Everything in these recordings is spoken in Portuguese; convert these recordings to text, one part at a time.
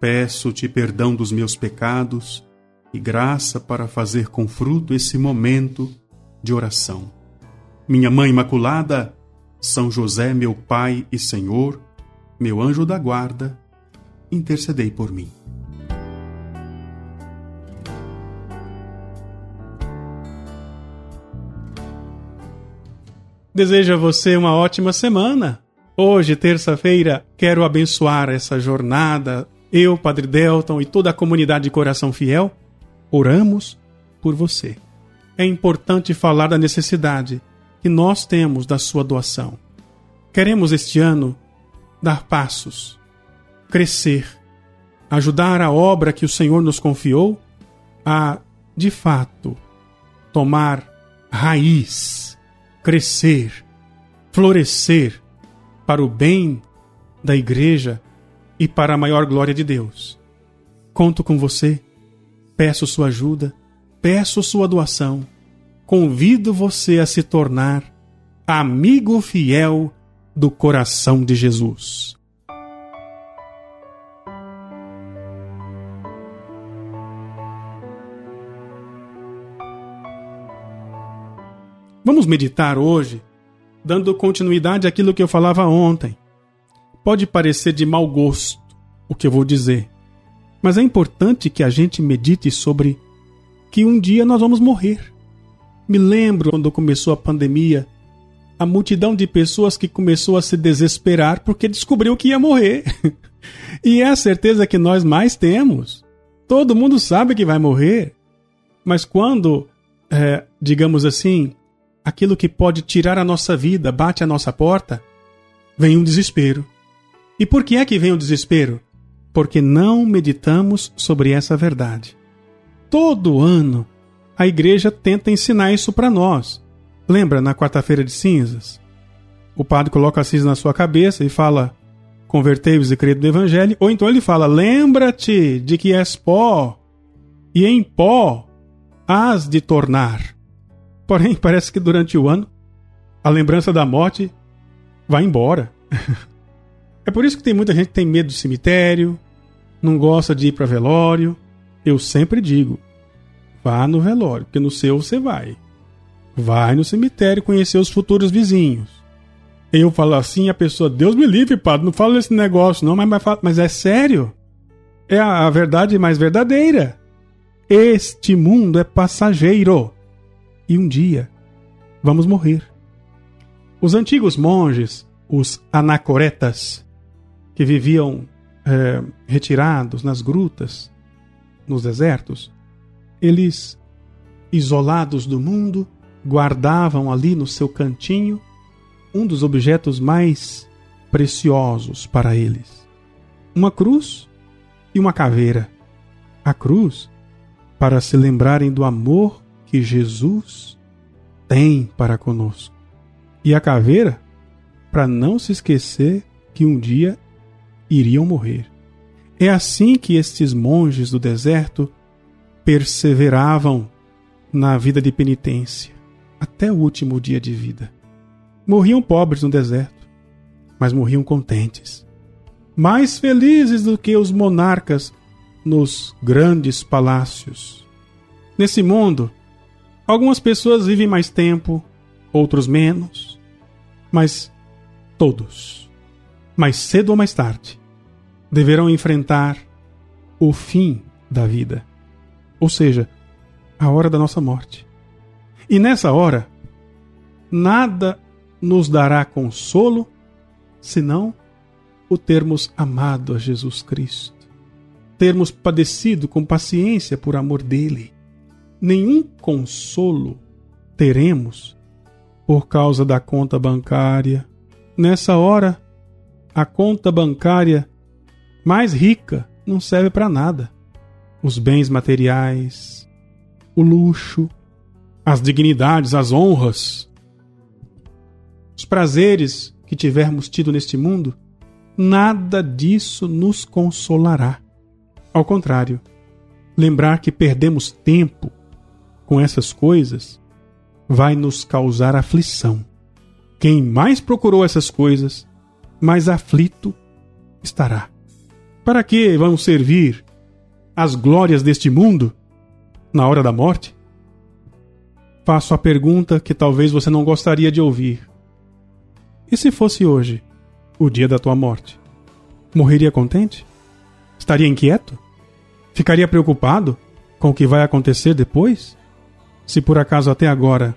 Peço-te perdão dos meus pecados e graça para fazer com fruto esse momento de oração. Minha Mãe Imaculada, São José, meu Pai e Senhor, meu anjo da guarda, intercedei por mim. Desejo a você uma ótima semana. Hoje, terça-feira, quero abençoar essa jornada eu, Padre Delton e toda a comunidade de Coração Fiel, oramos por você. É importante falar da necessidade que nós temos da sua doação. Queremos este ano dar passos, crescer, ajudar a obra que o Senhor nos confiou a, de fato, tomar raiz, crescer, florescer para o bem da Igreja e para a maior glória de Deus. Conto com você, peço sua ajuda, peço sua doação, convido você a se tornar amigo fiel do coração de Jesus. Vamos meditar hoje, dando continuidade àquilo que eu falava ontem Pode parecer de mau gosto o que eu vou dizer, mas é importante que a gente medite sobre que um dia nós vamos morrer. Me lembro quando começou a pandemia, a multidão de pessoas que começou a se desesperar porque descobriu que ia morrer. e é a certeza que nós mais temos. Todo mundo sabe que vai morrer. Mas quando, é, digamos assim, aquilo que pode tirar a nossa vida bate à nossa porta, vem um desespero. E por que é que vem o desespero? Porque não meditamos sobre essa verdade. Todo ano, a igreja tenta ensinar isso para nós. Lembra na quarta-feira de cinzas? O padre coloca a cinza na sua cabeça e fala: Convertei-vos e credo no evangelho. Ou então ele fala: Lembra-te de que és pó, e em pó has de tornar. Porém, parece que durante o ano, a lembrança da morte vai embora. É por isso que tem muita gente que tem medo do cemitério, não gosta de ir para velório. Eu sempre digo: vá no velório, porque no seu você vai. Vai no cemitério conhecer os futuros vizinhos. Eu falo assim, a pessoa, Deus me livre, padre, não fala esse negócio, não, mas, mas, mas é sério. É a, a verdade mais verdadeira. Este mundo é passageiro. E um dia vamos morrer. Os antigos monges, os anacoretas, que viviam é, retirados nas grutas, nos desertos, eles, isolados do mundo, guardavam ali no seu cantinho um dos objetos mais preciosos para eles: uma cruz e uma caveira. A cruz, para se lembrarem do amor que Jesus tem para conosco, e a caveira, para não se esquecer que um dia iriam morrer. É assim que estes monges do deserto perseveravam na vida de penitência até o último dia de vida. Morriam pobres no deserto, mas morriam contentes, mais felizes do que os monarcas nos grandes palácios. Nesse mundo, algumas pessoas vivem mais tempo, outros menos, mas todos, mais cedo ou mais tarde, deverão enfrentar o fim da vida, ou seja, a hora da nossa morte. E nessa hora, nada nos dará consolo senão o termos amado a Jesus Cristo, termos padecido com paciência por amor dele. Nenhum consolo teremos por causa da conta bancária. Nessa hora, a conta bancária mais rica não serve para nada. os bens materiais, o luxo, as dignidades, as honras, os prazeres que tivermos tido neste mundo, nada disso nos consolará. Ao contrário, lembrar que perdemos tempo com essas coisas vai nos causar aflição. Quem mais procurou essas coisas, mais aflito estará. Para que vão servir as glórias deste mundo na hora da morte? Faço a pergunta que talvez você não gostaria de ouvir. E se fosse hoje, o dia da tua morte? Morreria contente? Estaria inquieto? Ficaria preocupado com o que vai acontecer depois? Se por acaso até agora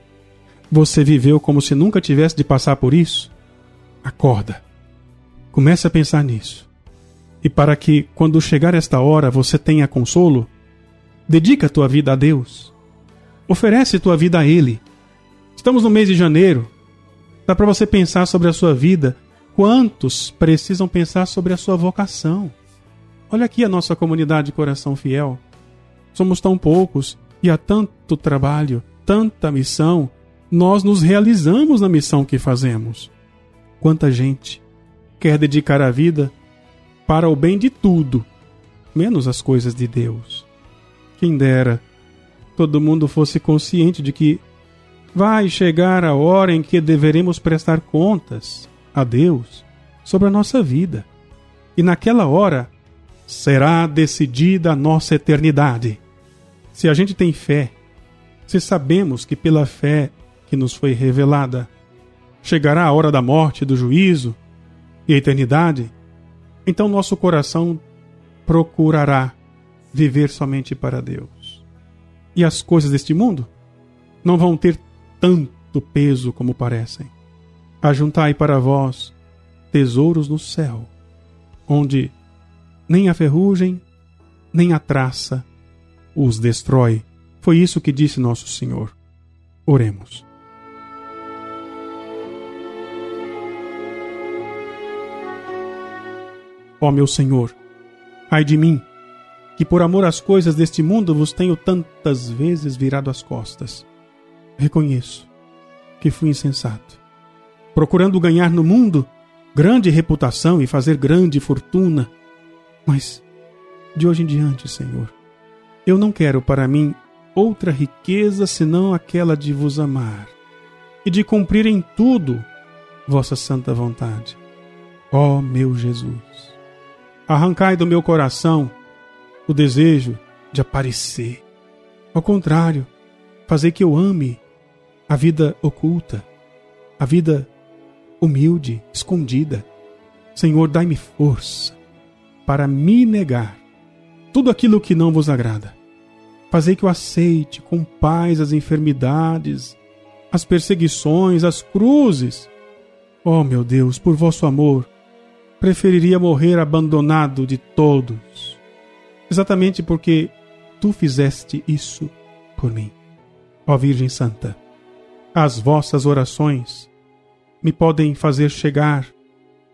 você viveu como se nunca tivesse de passar por isso, acorda. Comece a pensar nisso. E para que, quando chegar esta hora, você tenha consolo, dedica tua vida a Deus. Oferece tua vida a Ele. Estamos no mês de janeiro. Dá para você pensar sobre a sua vida. Quantos precisam pensar sobre a sua vocação? Olha aqui a nossa comunidade Coração Fiel. Somos tão poucos e há tanto trabalho, tanta missão. Nós nos realizamos na missão que fazemos. Quanta gente quer dedicar a vida para o bem de tudo, menos as coisas de Deus. Quem dera todo mundo fosse consciente de que vai chegar a hora em que deveremos prestar contas a Deus sobre a nossa vida. E naquela hora será decidida a nossa eternidade. Se a gente tem fé, se sabemos que pela fé que nos foi revelada chegará a hora da morte, do juízo e a eternidade, então nosso coração procurará viver somente para Deus. E as coisas deste mundo não vão ter tanto peso como parecem. Ajuntai para vós tesouros no céu, onde nem a ferrugem, nem a traça os destrói. Foi isso que disse nosso Senhor. Oremos. Ó meu Senhor, ai de mim, que por amor às coisas deste mundo vos tenho tantas vezes virado as costas. Reconheço que fui insensato, procurando ganhar no mundo grande reputação e fazer grande fortuna. Mas, de hoje em diante, Senhor, eu não quero para mim outra riqueza senão aquela de vos amar e de cumprir em tudo vossa santa vontade. Ó meu Jesus! Arrancai do meu coração o desejo de aparecer. Ao contrário, fazei que eu ame a vida oculta, a vida humilde, escondida. Senhor, dai-me força para me negar tudo aquilo que não vos agrada. Fazei que eu aceite com paz as enfermidades, as perseguições, as cruzes. Oh, meu Deus, por vosso amor, preferiria morrer abandonado de todos, exatamente porque tu fizeste isso por mim. Ó Virgem Santa, as vossas orações me podem fazer chegar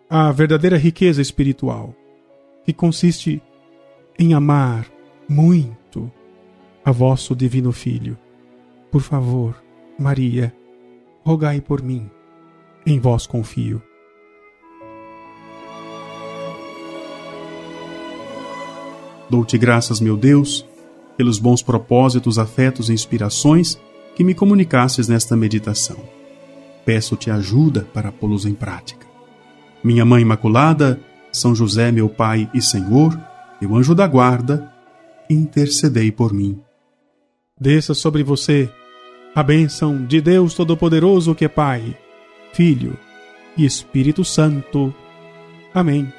à verdadeira riqueza espiritual, que consiste em amar muito a vosso Divino Filho. Por favor, Maria, rogai por mim. Em vós confio. Dou-te graças, meu Deus, pelos bons propósitos, afetos e inspirações que me comunicasses nesta meditação. Peço-te ajuda para pô-los em prática. Minha Mãe Imaculada, São José, meu Pai e Senhor, meu anjo da guarda, intercedei por mim. Desça sobre você a bênção de Deus Todo-Poderoso, que é Pai, Filho e Espírito Santo. Amém.